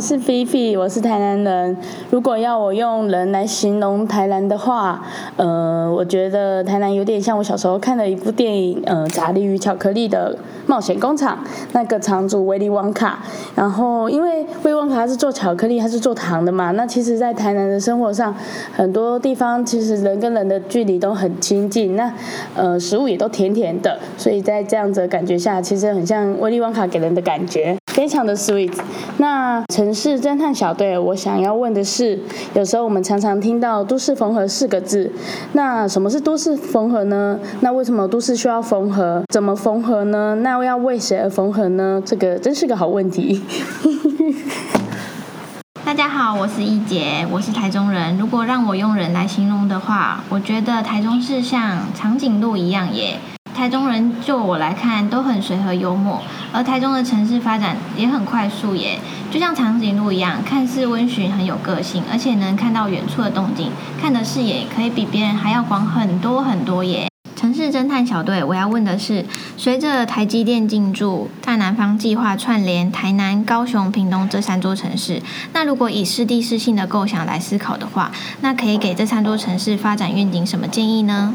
是菲菲，我是台南人。如果要我用人来形容台南的话，呃，我觉得台南有点像我小时候看的一部电影，呃，《查理与巧克力的冒险工厂》那个厂主威利旺卡。然后，因为威利旺卡他是做巧克力，他是做糖的嘛。那其实，在台南的生活上，很多地方其实人跟人的距离都很亲近，那呃，食物也都甜甜的，所以在这样子的感觉下，其实很像威利旺卡给人的感觉。非常的 sweet。那城市侦探小队，我想要问的是，有时候我们常常听到“都市缝合”四个字，那什么是都市缝合呢？那为什么都市需要缝合？怎么缝合呢？那要为谁而缝合呢？这个真是个好问题。大家好，我是易杰，我是台中人。如果让我用人来形容的话，我觉得台中市像长颈鹿一样耶。台中人就我来看都很随和幽默，而台中的城市发展也很快速耶，就像长颈鹿一样，看似温驯很有个性，而且能看到远处的动静，看的视野可以比别人还要广很多很多耶。城市侦探小队，我要问的是，随着台积电进驻，大南方计划串联台南、高雄、屏东这三座城市，那如果以适地市性的构想来思考的话，那可以给这三座城市发展愿景什么建议呢？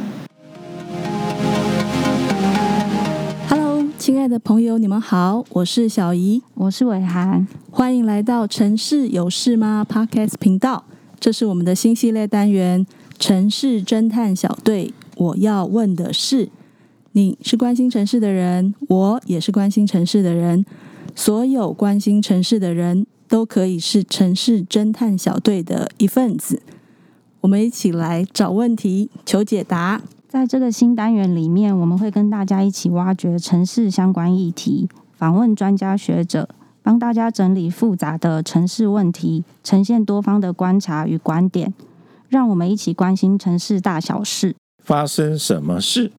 亲爱的朋友，你们好，我是小怡，我是伟涵，欢迎来到《城市有事吗》Podcast 频道。这是我们的新系列单元《城市侦探小队》。我要问的是，你是关心城市的人，我也是关心城市的人，所有关心城市的人都可以是城市侦探小队的一份子。我们一起来找问题，求解答。在这个新单元里面，我们会跟大家一起挖掘城市相关议题，访问专家学者，帮大家整理复杂的城市问题，呈现多方的观察与观点，让我们一起关心城市大小事。发生什么事？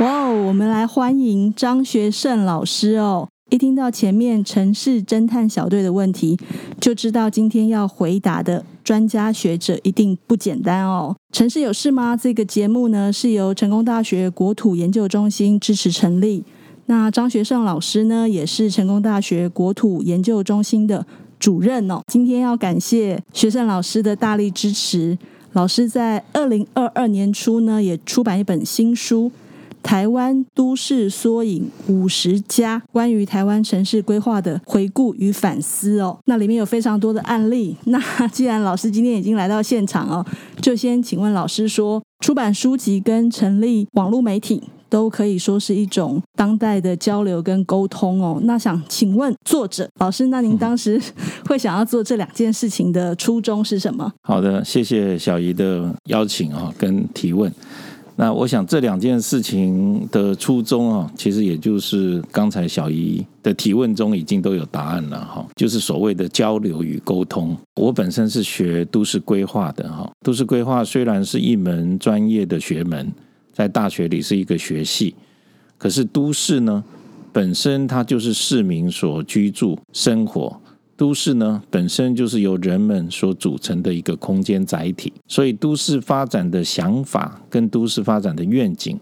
哇哦，我们来欢迎张学胜老师哦！一听到前面城市侦探小队的问题，就知道今天要回答的。专家学者一定不简单哦！城市有事吗？这个节目呢，是由成功大学国土研究中心支持成立。那张学胜老师呢，也是成功大学国土研究中心的主任哦。今天要感谢学胜老师的大力支持。老师在二零二二年初呢，也出版一本新书。台湾都市缩影五十加，关于台湾城市规划的回顾与反思哦。那里面有非常多的案例。那既然老师今天已经来到现场哦，就先请问老师说，出版书籍跟成立网络媒体都可以说是一种当代的交流跟沟通哦。那想请问作者老师，那您当时会想要做这两件事情的初衷是什么？好的，谢谢小姨的邀请啊，跟提问。那我想这两件事情的初衷啊，其实也就是刚才小姨的提问中已经都有答案了哈，就是所谓的交流与沟通。我本身是学都市规划的哈，都市规划虽然是一门专业的学门，在大学里是一个学系，可是都市呢，本身它就是市民所居住生活。都市呢，本身就是由人们所组成的一个空间载体，所以都市发展的想法跟都市发展的愿景，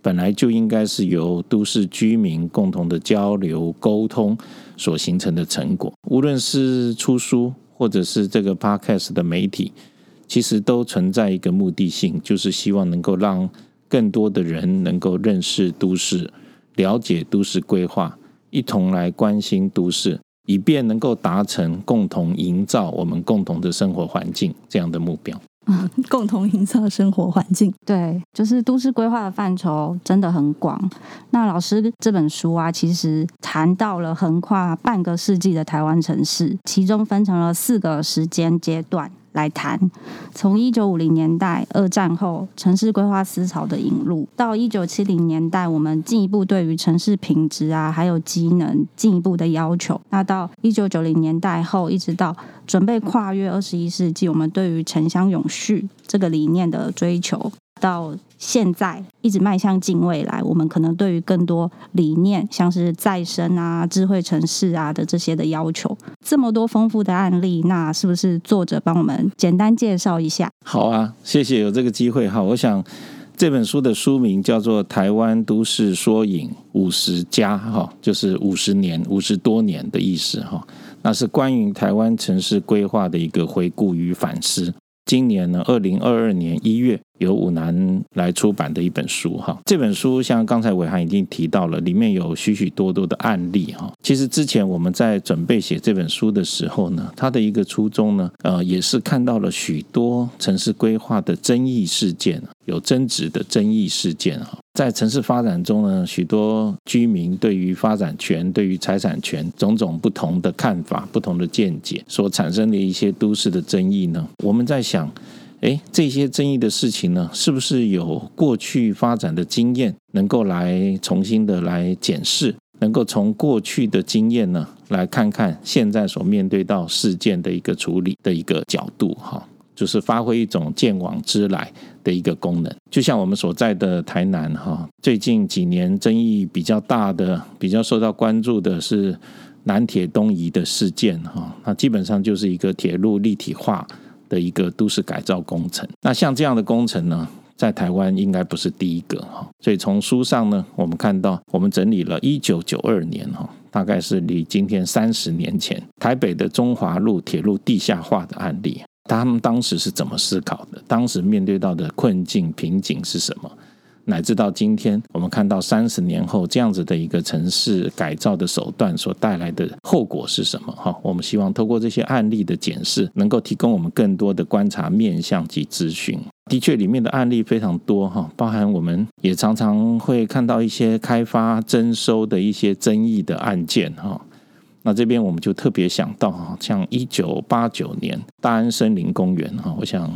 本来就应该是由都市居民共同的交流沟通所形成的成果。无论是出书，或者是这个 podcast 的媒体，其实都存在一个目的性，就是希望能够让更多的人能够认识都市，了解都市规划，一同来关心都市。以便能够达成共同营造我们共同的生活环境这样的目标。嗯，共同营造生活环境，对，就是都市规划的范畴真的很广。那老师这本书啊，其实谈到了横跨半个世纪的台湾城市，其中分成了四个时间阶段。来谈，从一九五零年代二战后城市规划思潮的引入，到一九七零年代，我们进一步对于城市品质啊，还有机能进一步的要求。那到一九九零年代后，一直到准备跨越二十一世纪，我们对于城乡永续这个理念的追求。到现在一直迈向近未来，我们可能对于更多理念，像是再生啊、智慧城市啊的这些的要求，这么多丰富的案例，那是不是作者帮我们简单介绍一下？好啊，谢谢有这个机会哈。我想这本书的书名叫做《台湾都市缩影五十加》，哈，就是五十年、五十多年的意思，哈。那是关于台湾城市规划的一个回顾与反思。今年呢，二零二二年一月，由五南来出版的一本书哈。这本书像刚才伟涵已经提到了，里面有许许多多的案例哈。其实之前我们在准备写这本书的时候呢，它的一个初衷呢，呃，也是看到了许多城市规划的争议事件，有争执的争议事件哈。在城市发展中呢，许多居民对于发展权、对于财产权种种不同的看法、不同的见解，所产生的一些都市的争议呢，我们在想，诶，这些争议的事情呢，是不是有过去发展的经验能够来重新的来检视，能够从过去的经验呢，来看看现在所面对到事件的一个处理的一个角度哈。就是发挥一种鉴往知来的一个功能，就像我们所在的台南哈，最近几年争议比较大的、比较受到关注的是南铁东移的事件哈，那基本上就是一个铁路立体化的一个都市改造工程。那像这样的工程呢，在台湾应该不是第一个哈，所以从书上呢，我们看到我们整理了一九九二年哈，大概是离今天三十年前台北的中华路铁路地下化的案例。他们当时是怎么思考的？当时面对到的困境瓶颈是什么？乃至到今天，我们看到三十年后这样子的一个城市改造的手段所带来的后果是什么？哈，我们希望透过这些案例的检视，能够提供我们更多的观察面向及咨询。的确，里面的案例非常多哈，包含我们也常常会看到一些开发征收的一些争议的案件哈。那这边我们就特别想到哈，像一九八九年大安森林公园哈，我想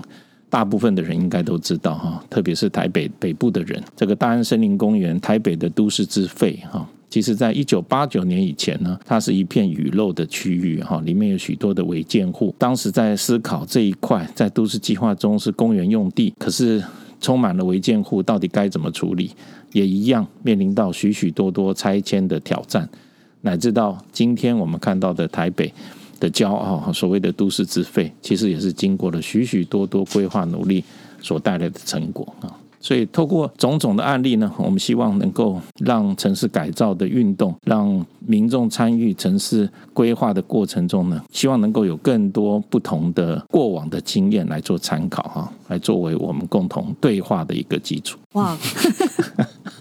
大部分的人应该都知道哈，特别是台北北部的人，这个大安森林公园台北的都市之肺哈，其实在一九八九年以前呢，它是一片雨漏的区域哈，里面有许多的违建户，当时在思考这一块在都市计划中是公园用地，可是充满了违建户，到底该怎么处理，也一样面临到许许多多拆迁的挑战。乃至到今天我们看到的台北的骄傲，所谓的都市之肺，其实也是经过了许许多多规划努力所带来的成果啊。所以透过种种的案例呢，我们希望能够让城市改造的运动，让民众参与城市规划的过程中呢，希望能够有更多不同的过往的经验来做参考哈，来作为我们共同对话的一个基础。哇！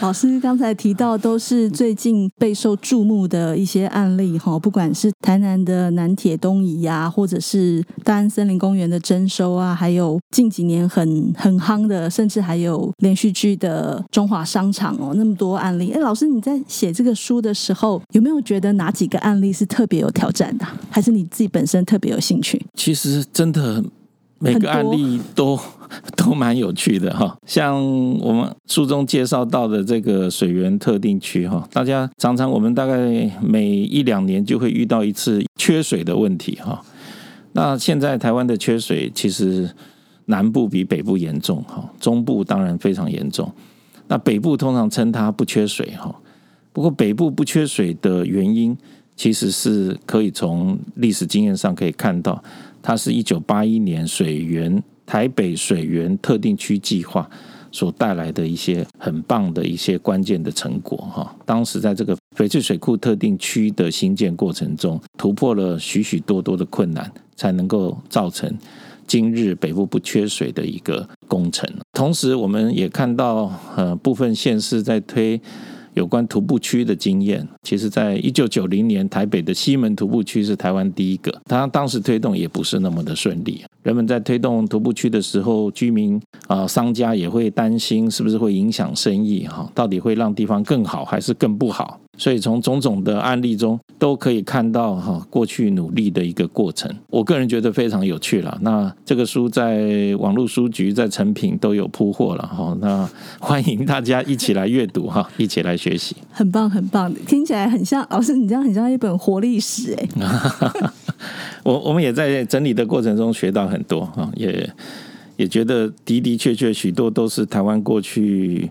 老师刚才提到都是最近备受注目的一些案例哈，不管是台南的南铁东移呀，或者是大安森林公园的征收啊，还有近几年很很夯的，甚至还有连续剧的中华商场哦，那么多案例。哎，老师你在写这个书的时候，有没有觉得哪几个案例是特别有挑战的？还是你自己本身特别有兴趣？其实真的。每个案例都都蛮有趣的哈，像我们书中介绍到的这个水源特定区哈，大家常常我们大概每一两年就会遇到一次缺水的问题哈。那现在台湾的缺水其实南部比北部严重哈，中部当然非常严重。那北部通常称它不缺水哈，不过北部不缺水的原因，其实是可以从历史经验上可以看到。它是一九八一年水源台北水源特定区计划所带来的一些很棒的一些关键的成果哈。当时在这个翡翠水库特定区的兴建过程中，突破了许许多多的困难，才能够造成今日北部不缺水的一个工程。同时，我们也看到呃部分县市在推。有关徒步区的经验，其实，在一九九零年，台北的西门徒步区是台湾第一个。他当时推动也不是那么的顺利。人们在推动徒步区的时候，居民啊、商家也会担心，是不是会影响生意？哈，到底会让地方更好，还是更不好？所以从种种的案例中都可以看到哈，过去努力的一个过程。我个人觉得非常有趣了。那这个书在网络书局在成品都有铺货了哈。那欢迎大家一起来阅读哈，一起来学习。很棒，很棒，听起来很像老师，你这样很像一本活历史哎。我我们也在整理的过程中学到很多哈，也也觉得的的确确许多都是台湾过去。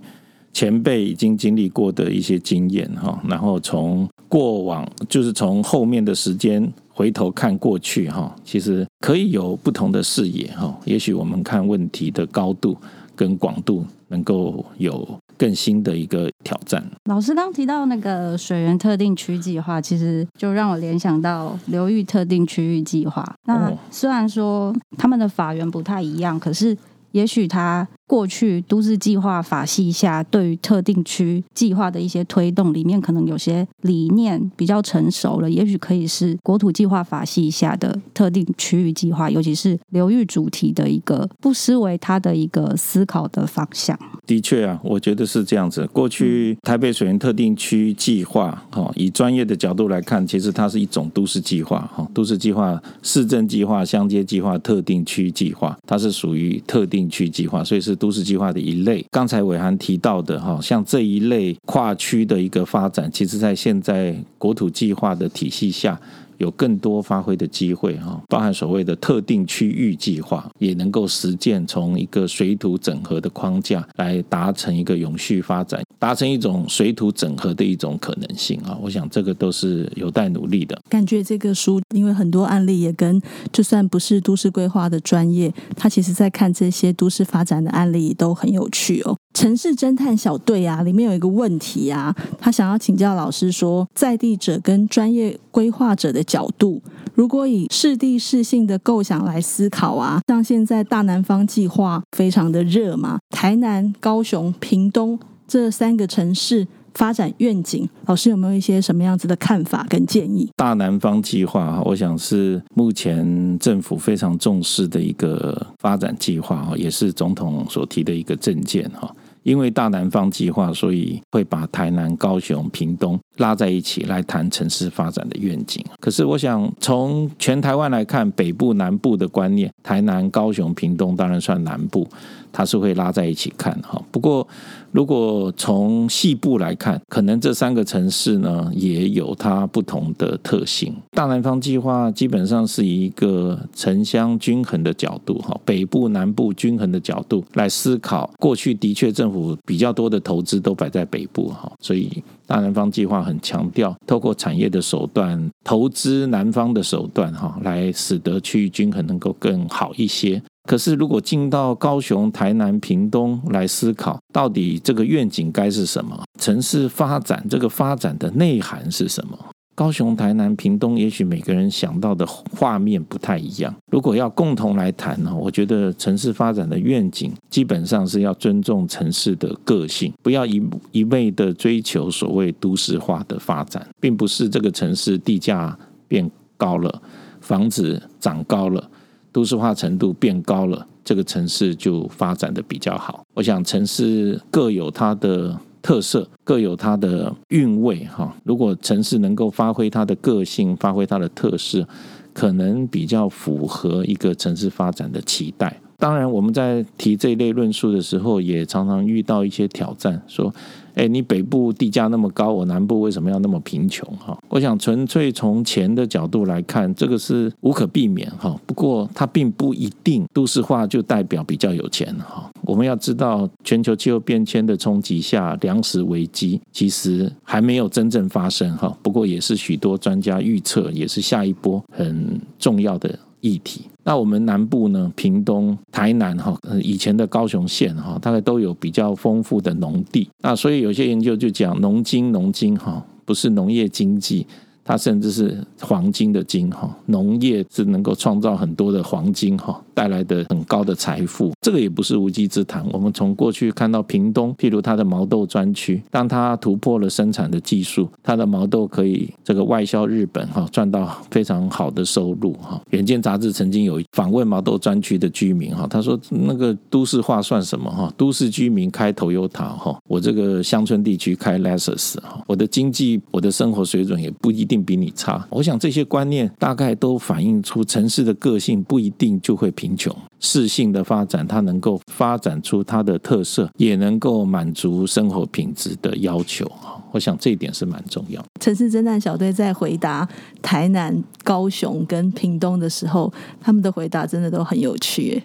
前辈已经经历过的一些经验哈，然后从过往就是从后面的时间回头看过去哈，其实可以有不同的视野哈。也许我们看问题的高度跟广度能够有更新的一个挑战。老师刚提到那个水源特定区计划，其实就让我联想到流域特定区域计划。那虽然说他们的法源不太一样，可是也许他。过去都市计划法系下，对于特定区计划的一些推动，里面可能有些理念比较成熟了，也许可以是国土计划法系下的特定区域计划，尤其是流域主题的一个，不失为它的一个思考的方向。的确啊，我觉得是这样子。过去台北水源特定区计划，哈，以专业的角度来看，其实它是一种都市计划，哈，都市计划、市政计划、乡街计划、特定区计划，它是属于特定区计划，所以是。都市计划的一类，刚才伟涵提到的哈，像这一类跨区的一个发展，其实在现在国土计划的体系下。有更多发挥的机会哈，包含所谓的特定区域计划，也能够实践从一个水土整合的框架来达成一个永续发展，达成一种水土整合的一种可能性啊！我想这个都是有待努力的。感觉这个书因为很多案例也跟就算不是都市规划的专业，他其实在看这些都市发展的案例都很有趣哦。城市侦探小队啊，里面有一个问题啊，他想要请教老师说，在地者跟专业规划者的角度，如果以适地适性的构想来思考啊，像现在大南方计划非常的热嘛，台南、高雄、屏东这三个城市发展愿景，老师有没有一些什么样子的看法跟建议？大南方计划，我想是目前政府非常重视的一个发展计划，也是总统所提的一个政见哈。因为大南方计划，所以会把台南、高雄、屏东拉在一起来谈城市发展的愿景。可是，我想从全台湾来看，北部、南部的观念，台南、高雄、屏东当然算南部。它是会拉在一起看哈，不过如果从细部来看，可能这三个城市呢也有它不同的特性。大南方计划基本上是一个城乡均衡的角度哈，北部南部均衡的角度来思考。过去的确政府比较多的投资都摆在北部哈，所以大南方计划很强调透过产业的手段投资南方的手段哈，来使得区域均衡能够更好一些。可是，如果进到高雄、台南、屏东来思考，到底这个愿景该是什么？城市发展这个发展的内涵是什么？高雄、台南、屏东，也许每个人想到的画面不太一样。如果要共同来谈呢，我觉得城市发展的愿景基本上是要尊重城市的个性，不要一一味的追求所谓都市化的发展，并不是这个城市地价变高了，房子涨高了。都市化程度变高了，这个城市就发展的比较好。我想城市各有它的特色，各有它的韵味哈。如果城市能够发挥它的个性，发挥它的特色，可能比较符合一个城市发展的期待。当然，我们在提这一类论述的时候，也常常遇到一些挑战，说。哎，你北部地价那么高，我南部为什么要那么贫穷？哈，我想纯粹从钱的角度来看，这个是无可避免哈。不过它并不一定都市化就代表比较有钱哈。我们要知道，全球气候变迁的冲击下，粮食危机其实还没有真正发生哈。不过也是许多专家预测，也是下一波很重要的。议题，那我们南部呢？屏东、台南哈，以前的高雄县哈，大概都有比较丰富的农地。那所以有些研究就讲农经，农经哈，不是农业经济。它甚至是黄金的金哈，农业是能够创造很多的黄金哈，带来的很高的财富，这个也不是无稽之谈。我们从过去看到屏东，譬如它的毛豆专区，当它突破了生产的技术，它的毛豆可以这个外销日本哈，赚到非常好的收入哈。远见杂志曾经有访问毛豆专区的居民哈，他说那个都市化算什么哈？都市居民开 Toyota 哈，我这个乡村地区开 Lexus 哈，我的经济，我的生活水准也不一定。比你差，我想这些观念大概都反映出城市的个性不一定就会平贫穷。适性的发展，它能够发展出它的特色，也能够满足生活品质的要求。我想这一点是蛮重要。城市侦探小队在回答台南、高雄跟屏东的时候，他们的回答真的都很有趣。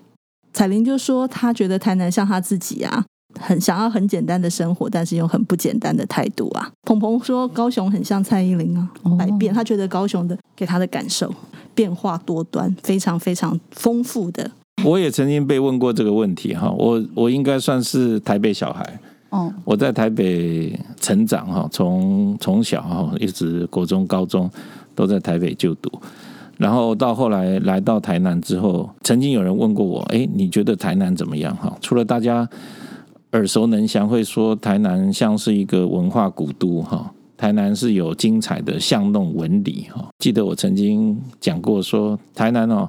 彩玲就说，她觉得台南像她自己啊。很想要很简单的生活，但是用很不简单的态度啊。鹏鹏说高雄很像蔡依林啊，百变。他觉得高雄的给他的感受变化多端，非常非常丰富的我也曾经被问过这个问题哈，我我应该算是台北小孩。哦，我在台北成长哈，从从小哈一直国中、高中都在台北就读，然后到后来来到台南之后，曾经有人问过我，哎，你觉得台南怎么样哈？除了大家耳熟能详会说台南像是一个文化古都哈，台南是有精彩的巷弄纹理哈。记得我曾经讲过说台南哦。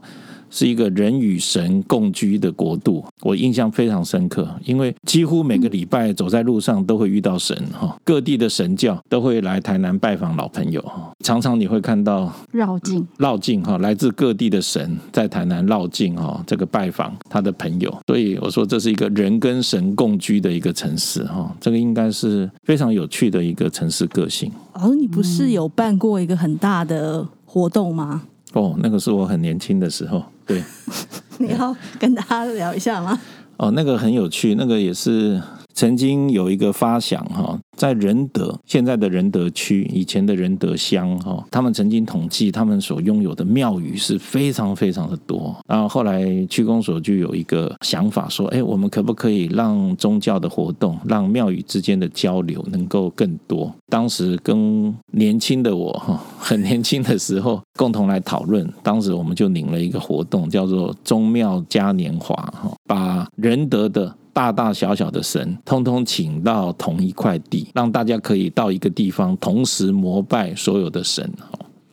是一个人与神共居的国度，我印象非常深刻，因为几乎每个礼拜走在路上都会遇到神哈，各地的神教都会来台南拜访老朋友哈，常常你会看到绕境绕境哈，来自各地的神在台南绕境哈，这个拜访他的朋友，所以我说这是一个人跟神共居的一个城市哈，这个应该是非常有趣的一个城市个性。哦，你不是有办过一个很大的活动吗？哦，那个是我很年轻的时候。对，你要跟大家聊一下吗？哦，那个很有趣，那个也是曾经有一个发想哈。在仁德，现在的仁德区，以前的仁德乡，哈，他们曾经统计，他们所拥有的庙宇是非常非常的多。然后后来区公所就有一个想法，说，哎，我们可不可以让宗教的活动，让庙宇之间的交流能够更多？当时跟年轻的我，哈，很年轻的时候，共同来讨论。当时我们就领了一个活动，叫做宗庙嘉年华，哈，把仁德的。大大小小的神，通通请到同一块地，让大家可以到一个地方同时膜拜所有的神。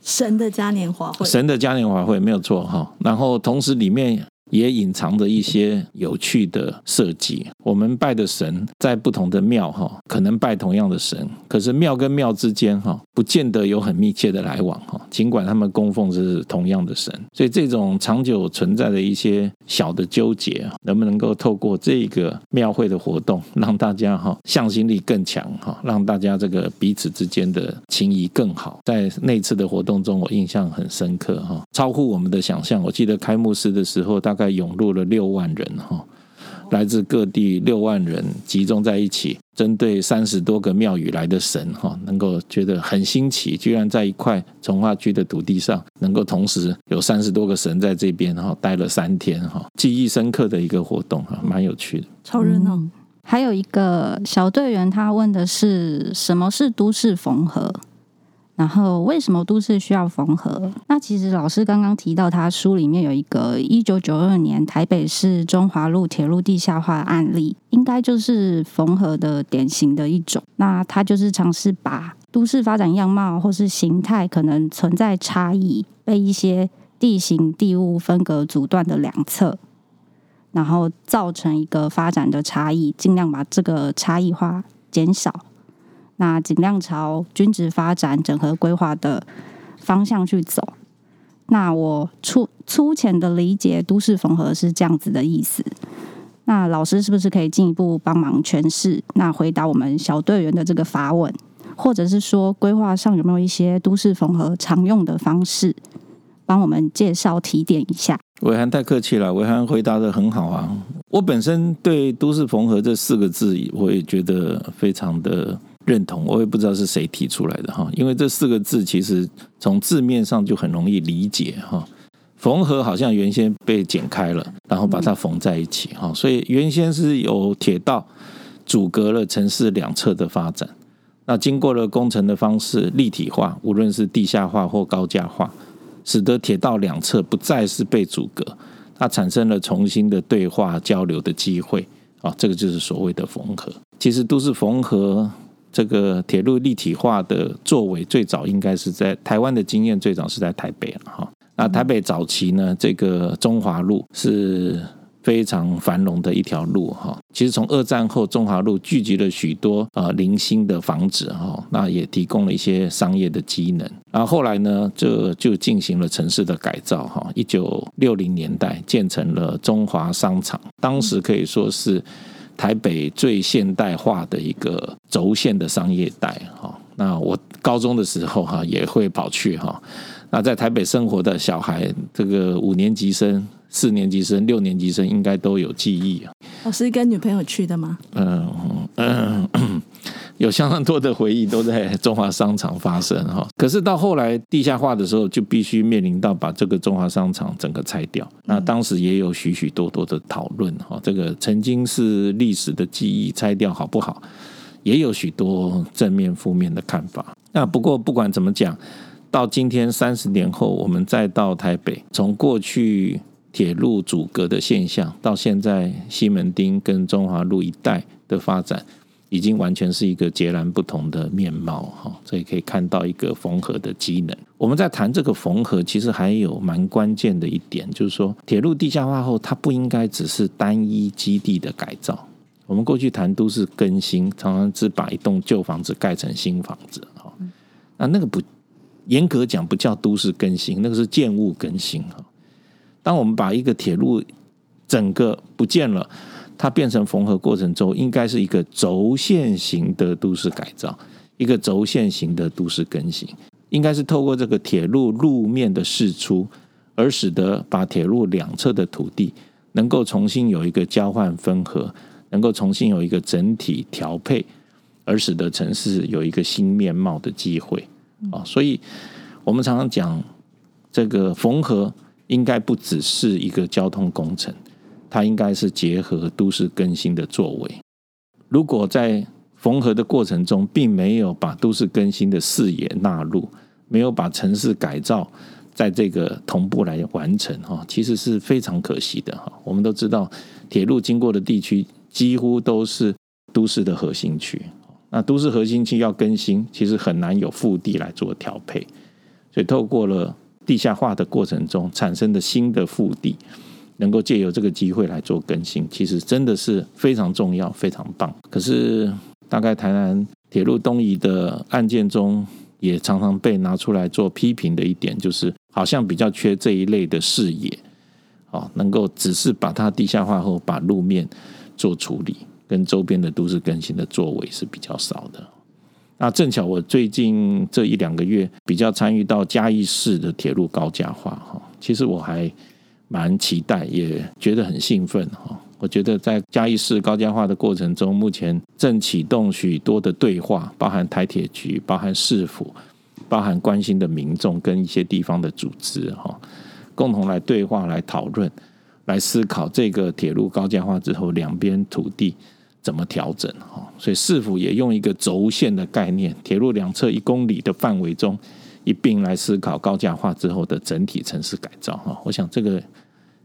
神的嘉年华会，神的嘉年华会没有错哈。然后同时里面。也隐藏着一些有趣的设计。我们拜的神在不同的庙哈，可能拜同样的神，可是庙跟庙之间哈，不见得有很密切的来往哈。尽管他们供奉是同样的神，所以这种长久存在的一些小的纠结，能不能够透过这个庙会的活动，让大家哈向心力更强哈，让大家这个彼此之间的情谊更好。在那次的活动中，我印象很深刻哈，超乎我们的想象。我记得开幕式的时候，大概。涌入了六万人哈，来自各地六万人集中在一起，针对三十多个庙宇来的神哈，能够觉得很新奇，居然在一块从化区的土地上，能够同时有三十多个神在这边哈待了三天哈，记忆深刻的一个活动哈，蛮有趣的，超热闹。还有一个小队员他问的是什么是都市缝合？然后，为什么都市需要缝合？那其实老师刚刚提到，他书里面有一个一九九二年台北市中华路铁路地下化案例，应该就是缝合的典型的一种。那他就是尝试把都市发展样貌或是形态可能存在差异，被一些地形地物分隔阻断的两侧，然后造成一个发展的差异，尽量把这个差异化减少。那尽量朝均值发展、整合规划的方向去走。那我粗粗浅的理解，都市缝合是这样子的意思。那老师是不是可以进一步帮忙诠释？那回答我们小队员的这个发问，或者是说规划上有没有一些都市缝合常用的方式，帮我们介绍提点一下？伟涵太客气了，伟涵回答得很好啊。我本身对都市缝合这四个字，我也觉得非常的。认同，我也不知道是谁提出来的哈，因为这四个字其实从字面上就很容易理解哈。缝合好像原先被剪开了，然后把它缝在一起哈，所以原先是有铁道阻隔了城市两侧的发展，那经过了工程的方式立体化，无论是地下化或高架化，使得铁道两侧不再是被阻隔，它产生了重新的对话交流的机会啊，这个就是所谓的缝合。其实都市缝合。这个铁路立体化的作为，最早应该是在台湾的经验，最早是在台北哈。那台北早期呢，这个中华路是非常繁荣的一条路哈。其实从二战后，中华路聚集了许多呃零星的房子哈，那也提供了一些商业的机能。然后后来呢，这就进行了城市的改造哈。一九六零年代建成了中华商场，当时可以说是。台北最现代化的一个轴线的商业带哈，那我高中的时候哈也会跑去哈，那在台北生活的小孩，这个五年级生、四年级生、六年级生应该都有记忆啊。老师跟女朋友去的吗？嗯嗯。有相当多的回忆都在中华商场发生哈。可是到后来地下化的时候，就必须面临到把这个中华商场整个拆掉。那当时也有许许多多的讨论哈，这个曾经是历史的记忆，拆掉好不好？也有许多正面、负面的看法。那不过不管怎么讲，到今天三十年后，我们再到台北，从过去铁路阻隔的现象，到现在西门町跟中华路一带的发展，已经完全是一个截然不同的面貌哈。所以可以看到一个缝合的机能。我们在谈这个缝合，其实还有蛮关键的一点，就是说铁路地下化后，它不应该只是单一基地的改造。我们过去谈都市更新，常常只把一栋旧房子盖成新房子，哈，那那个不严格讲不叫都市更新，那个是建物更新，哈。当我们把一个铁路整个不见了，它变成缝合过程中，应该是一个轴线型的都市改造，一个轴线型的都市更新，应该是透过这个铁路路面的释出，而使得把铁路两侧的土地能够重新有一个交换分合。能够重新有一个整体调配，而使得城市有一个新面貌的机会啊！所以，我们常常讲，这个缝合应该不只是一个交通工程，它应该是结合都市更新的作为。如果在缝合的过程中，并没有把都市更新的视野纳入，没有把城市改造在这个同步来完成哈，其实是非常可惜的哈。我们都知道，铁路经过的地区。几乎都是都市的核心区，那都市核心区要更新，其实很难有腹地来做调配，所以透过了地下化的过程中产生的新的腹地，能够借由这个机会来做更新，其实真的是非常重要、非常棒。可是，大概台南铁路东移的案件中，也常常被拿出来做批评的一点，就是好像比较缺这一类的视野，哦，能够只是把它地下化后把路面。做处理跟周边的都市更新的作为是比较少的。那正巧我最近这一两个月比较参与到嘉义市的铁路高架化哈，其实我还蛮期待，也觉得很兴奋哈。我觉得在嘉义市高架化的过程中，目前正启动许多的对话，包含台铁局、包含市府、包含关心的民众跟一些地方的组织哈，共同来对话来讨论。来思考这个铁路高架化之后，两边土地怎么调整哈？所以市府也用一个轴线的概念，铁路两侧一公里的范围中一并来思考高架化之后的整体城市改造哈。我想这个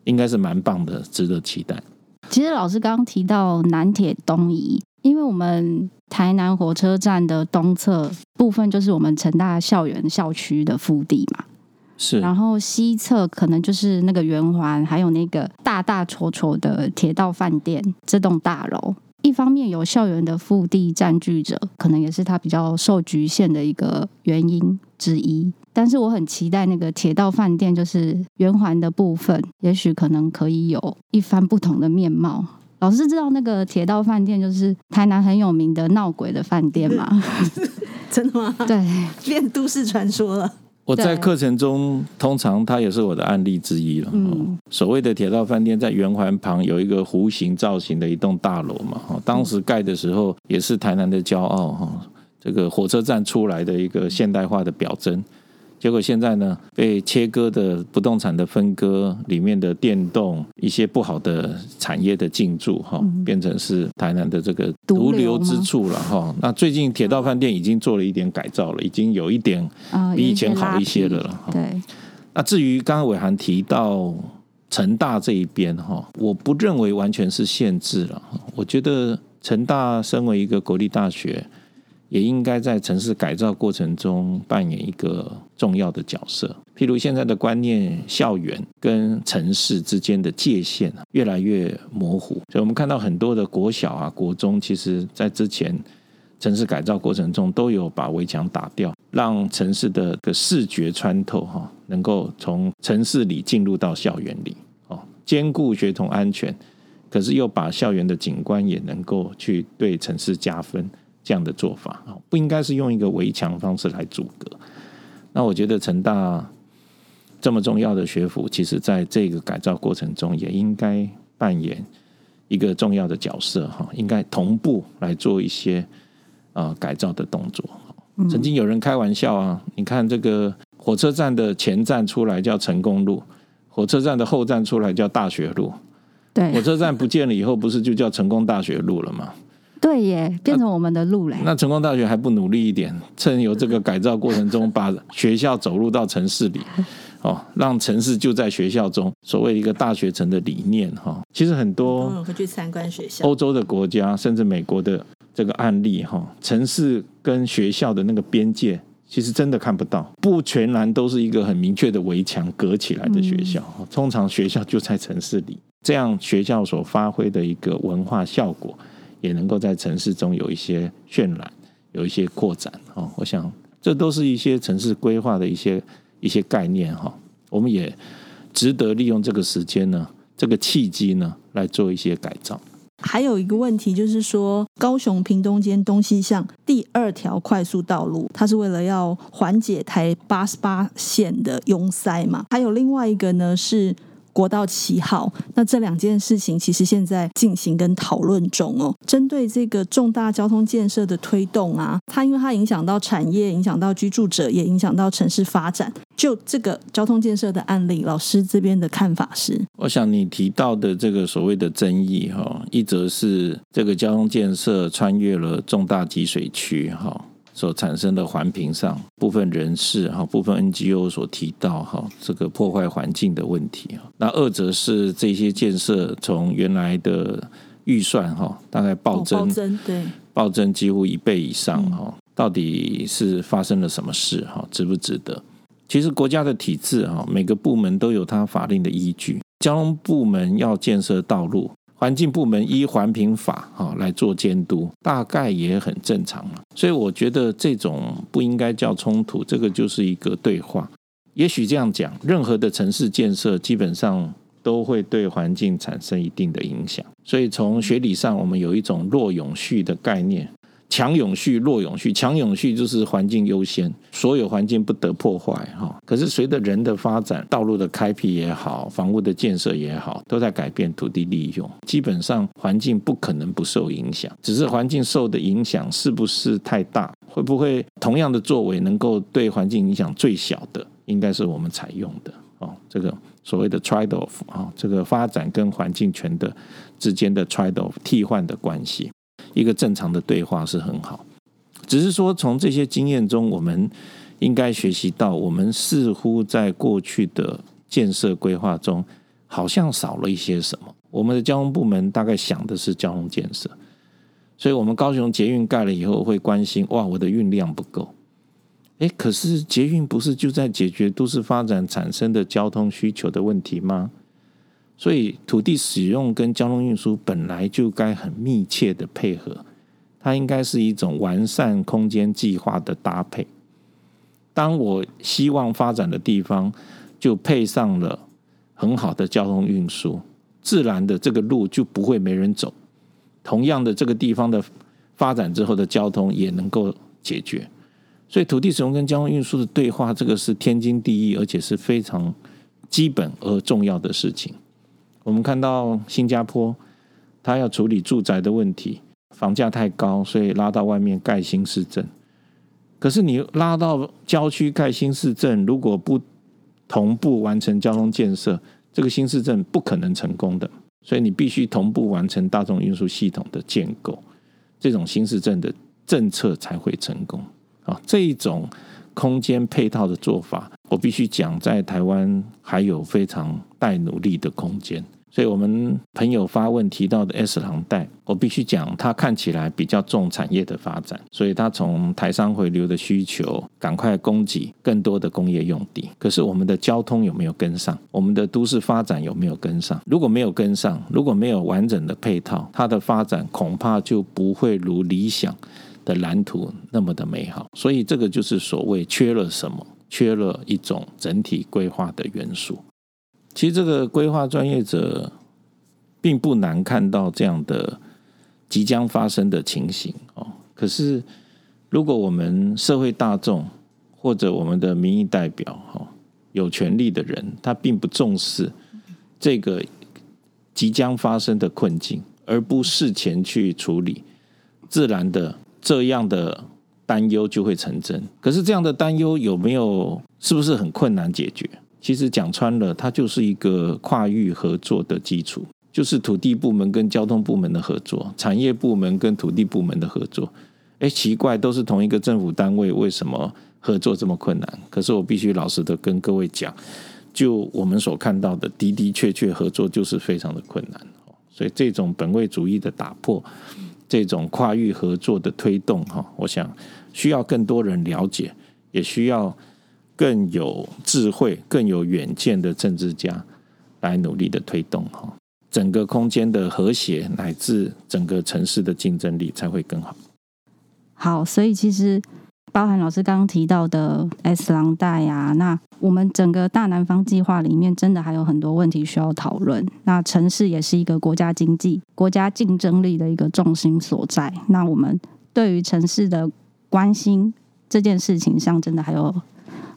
应该是蛮棒的，值得期待。其实老师刚刚提到南铁东移，因为我们台南火车站的东侧部分就是我们成大校园校区的腹地嘛。是，然后西侧可能就是那个圆环，还有那个大大戳戳的铁道饭店这栋大楼。一方面有校园的腹地占据着，可能也是它比较受局限的一个原因之一。但是我很期待那个铁道饭店，就是圆环的部分，也许可能可以有一番不同的面貌。老师知道那个铁道饭店就是台南很有名的闹鬼的饭店吗？真的吗？对，变都市传说了。我在课程中，通常它也是我的案例之一了。嗯，所谓的铁道饭店在圆环旁有一个弧形造型的一栋大楼嘛，哈，当时盖的时候也是台南的骄傲，哈，这个火车站出来的一个现代化的表征。结果现在呢，被切割的不动产的分割，里面的电动一些不好的产业的进驻，哈，变成是台南的这个毒瘤之处了，哈。那最近铁道饭店已经做了一点改造了，已经有一点比以前好一些了了。对。那至于刚刚伟涵提到成大这一边，哈，我不认为完全是限制了。我觉得成大身为一个国立大学。也应该在城市改造过程中扮演一个重要的角色。譬如现在的观念，校园跟城市之间的界限越来越模糊，所以我们看到很多的国小啊、国中，其实在之前城市改造过程中都有把围墙打掉，让城市的个视觉穿透哈，能够从城市里进入到校园里哦，兼顾学童安全，可是又把校园的景观也能够去对城市加分。这样的做法啊，不应该是用一个围墙方式来阻隔。那我觉得成大这么重要的学府，其实在这个改造过程中，也应该扮演一个重要的角色哈，应该同步来做一些啊改造的动作。曾经有人开玩笑啊，你看这个火车站的前站出来叫成功路，火车站的后站出来叫大学路。对，火车站不见了以后，不是就叫成功大学路了吗？对耶，变成我们的路嘞。那成功大学还不努力一点，趁由这个改造过程中，把学校走入到城市里，哦，让城市就在学校中，所谓一个大学城的理念哈。其实很多会去参观学校，欧洲的国家甚至美国的。这个案例哈，城市跟学校的那个边界，其实真的看不到，不全然都是一个很明确的围墙隔起来的学校。通常学校就在城市里，这样学校所发挥的一个文化效果，也能够在城市中有一些渲染，有一些扩展。哦，我想这都是一些城市规划的一些一些概念哈。我们也值得利用这个时间呢，这个契机呢，来做一些改造。还有一个问题就是说，高雄屏东间东西向第二条快速道路，它是为了要缓解台八十八线的拥塞嘛？还有另外一个呢是。国道七号，那这两件事情其实现在进行跟讨论中哦。针对这个重大交通建设的推动啊，它因为它影响到产业，影响到居住者，也影响到城市发展。就这个交通建设的案例，老师这边的看法是？我想你提到的这个所谓的争议哈，一则是这个交通建设穿越了重大集水区哈。所产生的环评上部分人士哈，部分 NGO 所提到哈，这个破坏环境的问题啊。那二则是这些建设从原来的预算哈，大概暴增，暴增对，暴增几乎一倍以上哈。到底是发生了什么事哈？值不值得？其实国家的体制哈，每个部门都有它法令的依据。交通部门要建设道路。环境部门依环评法哈来做监督，大概也很正常嘛。所以我觉得这种不应该叫冲突，这个就是一个对话。也许这样讲，任何的城市建设基本上都会对环境产生一定的影响。所以从学理上，我们有一种弱永续的概念。强永续、弱永续，强永续就是环境优先，所有环境不得破坏哈。可是随着人的发展，道路的开辟也好，房屋的建设也好，都在改变土地利用。基本上环境不可能不受影响，只是环境受的影响是不是太大？会不会同样的作为能够对环境影响最小的，应该是我们采用的哦。这个所谓的 trade off 啊，这个发展跟环境权的之间的 trade off 替换的关系。一个正常的对话是很好，只是说从这些经验中，我们应该学习到，我们似乎在过去的建设规划中，好像少了一些什么。我们的交通部门大概想的是交通建设，所以我们高雄捷运盖了以后会关心，哇，我的运量不够。诶，可是捷运不是就在解决都市发展产生的交通需求的问题吗？所以，土地使用跟交通运输本来就该很密切的配合，它应该是一种完善空间计划的搭配。当我希望发展的地方，就配上了很好的交通运输，自然的这个路就不会没人走。同样的，这个地方的发展之后的交通也能够解决。所以，土地使用跟交通运输的对话，这个是天经地义，而且是非常基本而重要的事情。我们看到新加坡，他要处理住宅的问题，房价太高，所以拉到外面盖新市镇。可是你拉到郊区盖新市镇，如果不同步完成交通建设，这个新市镇不可能成功的。所以你必须同步完成大众运输系统的建构，这种新市镇的政策才会成功。啊，这一种空间配套的做法，我必须讲，在台湾还有非常待努力的空间。所以我们朋友发问提到的 S 廊带，我必须讲，它看起来比较重产业的发展，所以它从台商回流的需求，赶快供给更多的工业用地。可是我们的交通有没有跟上？我们的都市发展有没有跟上？如果没有跟上，如果没有完整的配套，它的发展恐怕就不会如理想的蓝图那么的美好。所以这个就是所谓缺了什么？缺了一种整体规划的元素。其实这个规划专业者并不难看到这样的即将发生的情形哦。可是，如果我们社会大众或者我们的民意代表哈，有权力的人，他并不重视这个即将发生的困境，而不事前去处理，自然的这样的担忧就会成真。可是这样的担忧有没有，是不是很困难解决？其实讲穿了，它就是一个跨域合作的基础，就是土地部门跟交通部门的合作，产业部门跟土地部门的合作。哎，奇怪，都是同一个政府单位，为什么合作这么困难？可是我必须老实的跟各位讲，就我们所看到的的的确确合作就是非常的困难。所以这种本位主义的打破，这种跨域合作的推动，哈，我想需要更多人了解，也需要。更有智慧、更有远见的政治家来努力的推动哈，整个空间的和谐乃至整个城市的竞争力才会更好。好，所以其实包含老师刚刚提到的 S 廊带啊，那我们整个大南方计划里面真的还有很多问题需要讨论。那城市也是一个国家经济、国家竞争力的一个重心所在。那我们对于城市的关心这件事情上，真的还有。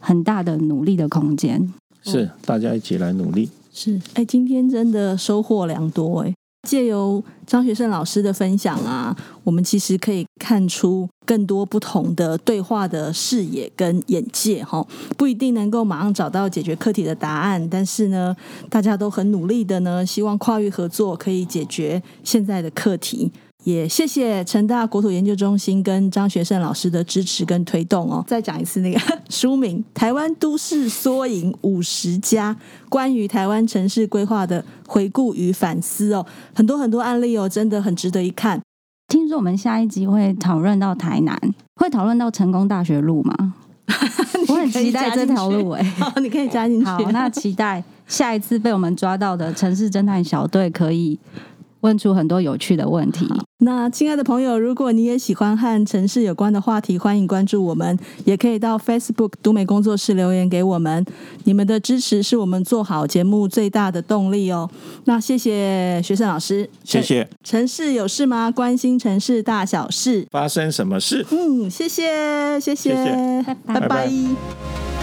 很大的努力的空间，是大家一起来努力。是，哎，今天真的收获良多哎！借由张学胜老师的分享啊，我们其实可以看出更多不同的对话的视野跟眼界哈，不一定能够马上找到解决课题的答案，但是呢，大家都很努力的呢，希望跨域合作可以解决现在的课题。也谢谢成大国土研究中心跟张学胜老师的支持跟推动哦。再讲一次那个 书名《台湾都市缩影五十家》，关于台湾城市规划的回顾与反思哦，很多很多案例哦，真的很值得一看。听说我们下一集会讨论到台南，会讨论到成功大学路吗？我很期待这条路哎，你可以加进去。好，那期待下一次被我们抓到的城市侦探小队可以。问出很多有趣的问题。那亲爱的朋友，如果你也喜欢和城市有关的话题，欢迎关注我们，也可以到 Facebook 读美工作室留言给我们。你们的支持是我们做好节目最大的动力哦。那谢谢学生老师，谢谢。城市有事吗？关心城市大小事，发生什么事？嗯，谢谢，谢谢，谢谢，拜拜。拜拜。